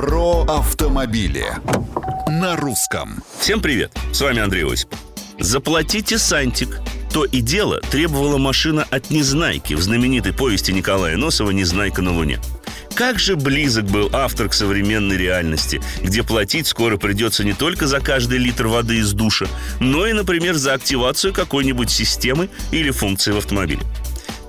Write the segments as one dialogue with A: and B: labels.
A: Про автомобили на русском.
B: Всем привет, с вами Андрей Осипов. Заплатите сантик. То и дело требовала машина от Незнайки в знаменитой повести Николая Носова «Незнайка на Луне». Как же близок был автор к современной реальности, где платить скоро придется не только за каждый литр воды из душа, но и, например, за активацию какой-нибудь системы или функции в автомобиле.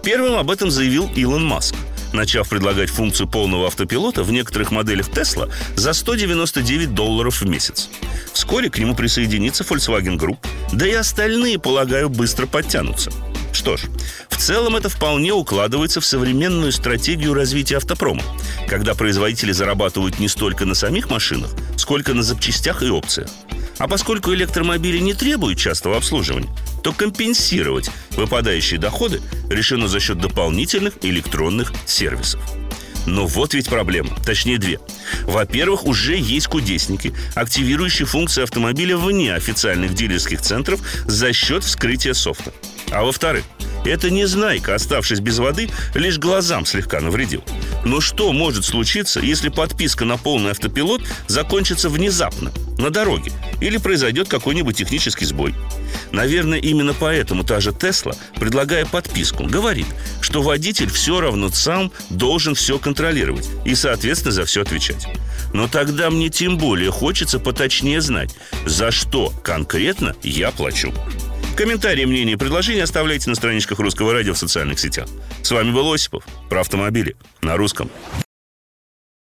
B: Первым об этом заявил Илон Маск – начав предлагать функцию полного автопилота в некоторых моделях Tesla за 199 долларов в месяц. Вскоре к нему присоединится Volkswagen Group, да и остальные, полагаю, быстро подтянутся. Что ж, в целом это вполне укладывается в современную стратегию развития автопрома, когда производители зарабатывают не столько на самих машинах, сколько на запчастях и опциях. А поскольку электромобили не требуют частого обслуживания, то компенсировать выпадающие доходы решено за счет дополнительных электронных сервисов. Но вот ведь проблема, точнее две. Во-первых, уже есть кудесники, активирующие функции автомобиля вне официальных дилерских центров за счет вскрытия софта. А во-вторых, это не знайка, оставшись без воды, лишь глазам слегка навредил. Но что может случиться, если подписка на полный автопилот закончится внезапно, на дороге, или произойдет какой-нибудь технический сбой? Наверное, именно поэтому та же Тесла, предлагая подписку, говорит, что водитель все равно сам должен все контролировать и, соответственно, за все отвечать. Но тогда мне тем более хочется поточнее знать, за что конкретно я плачу. Комментарии, мнения и предложения оставляйте на страничках Русского радио в социальных сетях. С вами был Осипов про автомобили на русском.